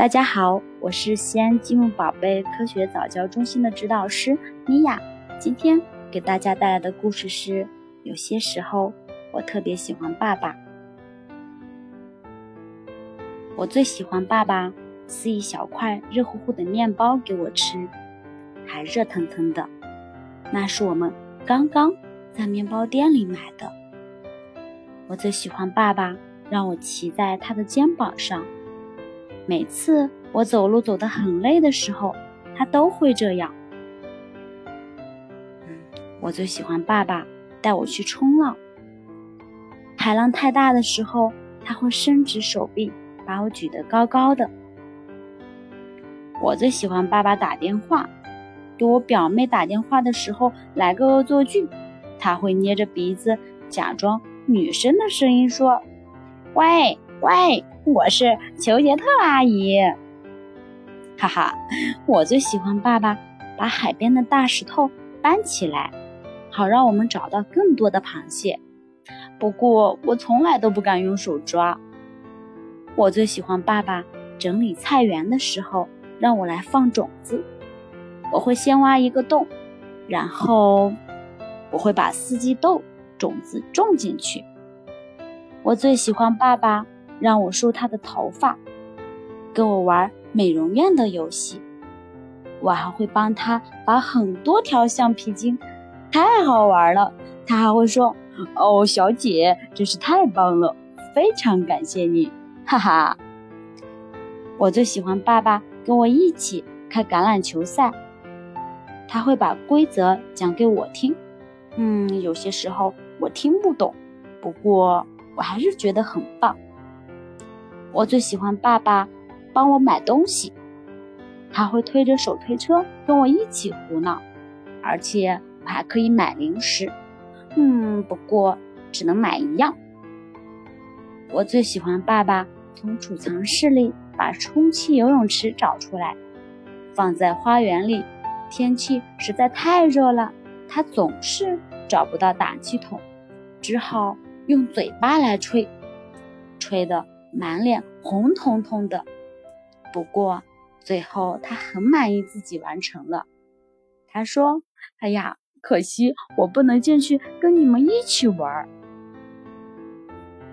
大家好，我是西安积木宝贝科学早教中心的指导师米娅。今天给大家带来的故事是：有些时候，我特别喜欢爸爸。我最喜欢爸爸撕一小块热乎乎的面包给我吃，还热腾腾的。那是我们刚刚在面包店里买的。我最喜欢爸爸让我骑在他的肩膀上。每次我走路走得很累的时候，他都会这样。我最喜欢爸爸带我去冲浪。海浪太大的时候，他会伸直手臂把我举得高高的。我最喜欢爸爸打电话，给我表妹打电话的时候来个恶作剧，他会捏着鼻子假装女生的声音说：“喂喂。”我是裘杰特阿姨，哈哈，我最喜欢爸爸把海边的大石头搬起来，好让我们找到更多的螃蟹。不过我从来都不敢用手抓。我最喜欢爸爸整理菜园的时候，让我来放种子。我会先挖一个洞，然后我会把四季豆种子种进去。我最喜欢爸爸。让我梳他的头发，跟我玩美容院的游戏，我还会帮他拔很多条橡皮筋，太好玩了。他还会说：“哦，小姐，真是太棒了，非常感谢你，哈哈。”我最喜欢爸爸跟我一起看橄榄球赛，他会把规则讲给我听。嗯，有些时候我听不懂，不过我还是觉得很棒。我最喜欢爸爸帮我买东西，他会推着手推车跟我一起胡闹，而且我还可以买零食。嗯，不过只能买一样。我最喜欢爸爸从储藏室里把充气游泳池找出来，放在花园里。天气实在太热了，他总是找不到打气筒，只好用嘴巴来吹，吹的。满脸红彤彤的，不过最后他很满意自己完成了。他说：“哎呀，可惜我不能进去跟你们一起玩儿。”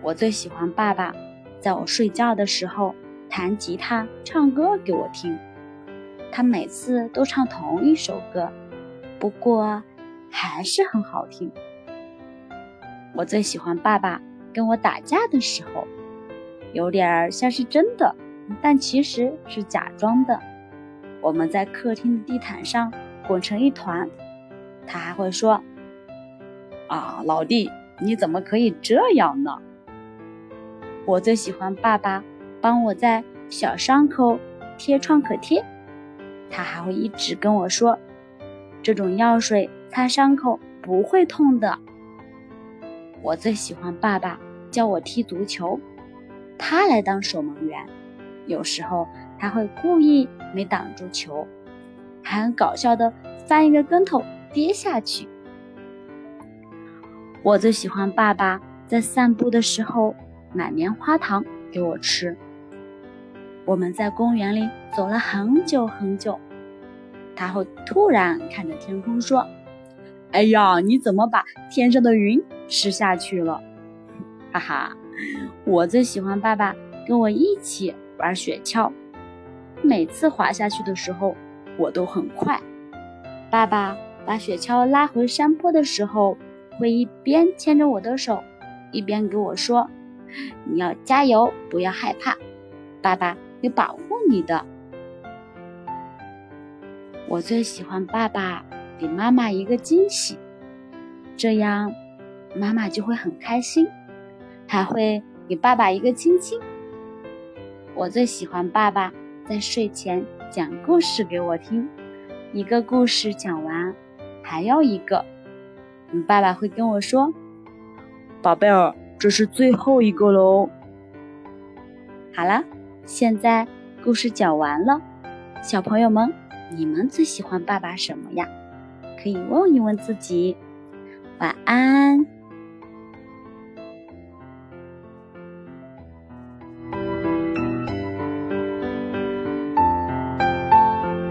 我最喜欢爸爸在我睡觉的时候弹吉他、唱歌给我听。他每次都唱同一首歌，不过还是很好听。我最喜欢爸爸跟我打架的时候。有点像是真的，但其实是假装的。我们在客厅的地毯上滚成一团，他还会说：“啊，老弟，你怎么可以这样呢？”我最喜欢爸爸帮我在小伤口贴创可贴，他还会一直跟我说：“这种药水擦伤口不会痛的。”我最喜欢爸爸教我踢足球。他来当守门员，有时候他会故意没挡住球，还很搞笑的翻一个跟头跌下去。我最喜欢爸爸在散步的时候买棉花糖给我吃。我们在公园里走了很久很久，他会突然看着天空说：“哎呀，你怎么把天上的云吃下去了？”哈哈。我最喜欢爸爸跟我一起玩雪橇，每次滑下去的时候，我都很快。爸爸把雪橇拉回山坡的时候，会一边牵着我的手，一边给我说：“你要加油，不要害怕，爸爸会保护你的。”我最喜欢爸爸给妈妈一个惊喜，这样妈妈就会很开心。还会给爸爸一个亲亲。我最喜欢爸爸在睡前讲故事给我听，一个故事讲完，还要一个。爸爸会跟我说：“宝贝儿，这是最后一个喽。”好了，现在故事讲完了，小朋友们，你们最喜欢爸爸什么呀？可以问一问自己。晚安。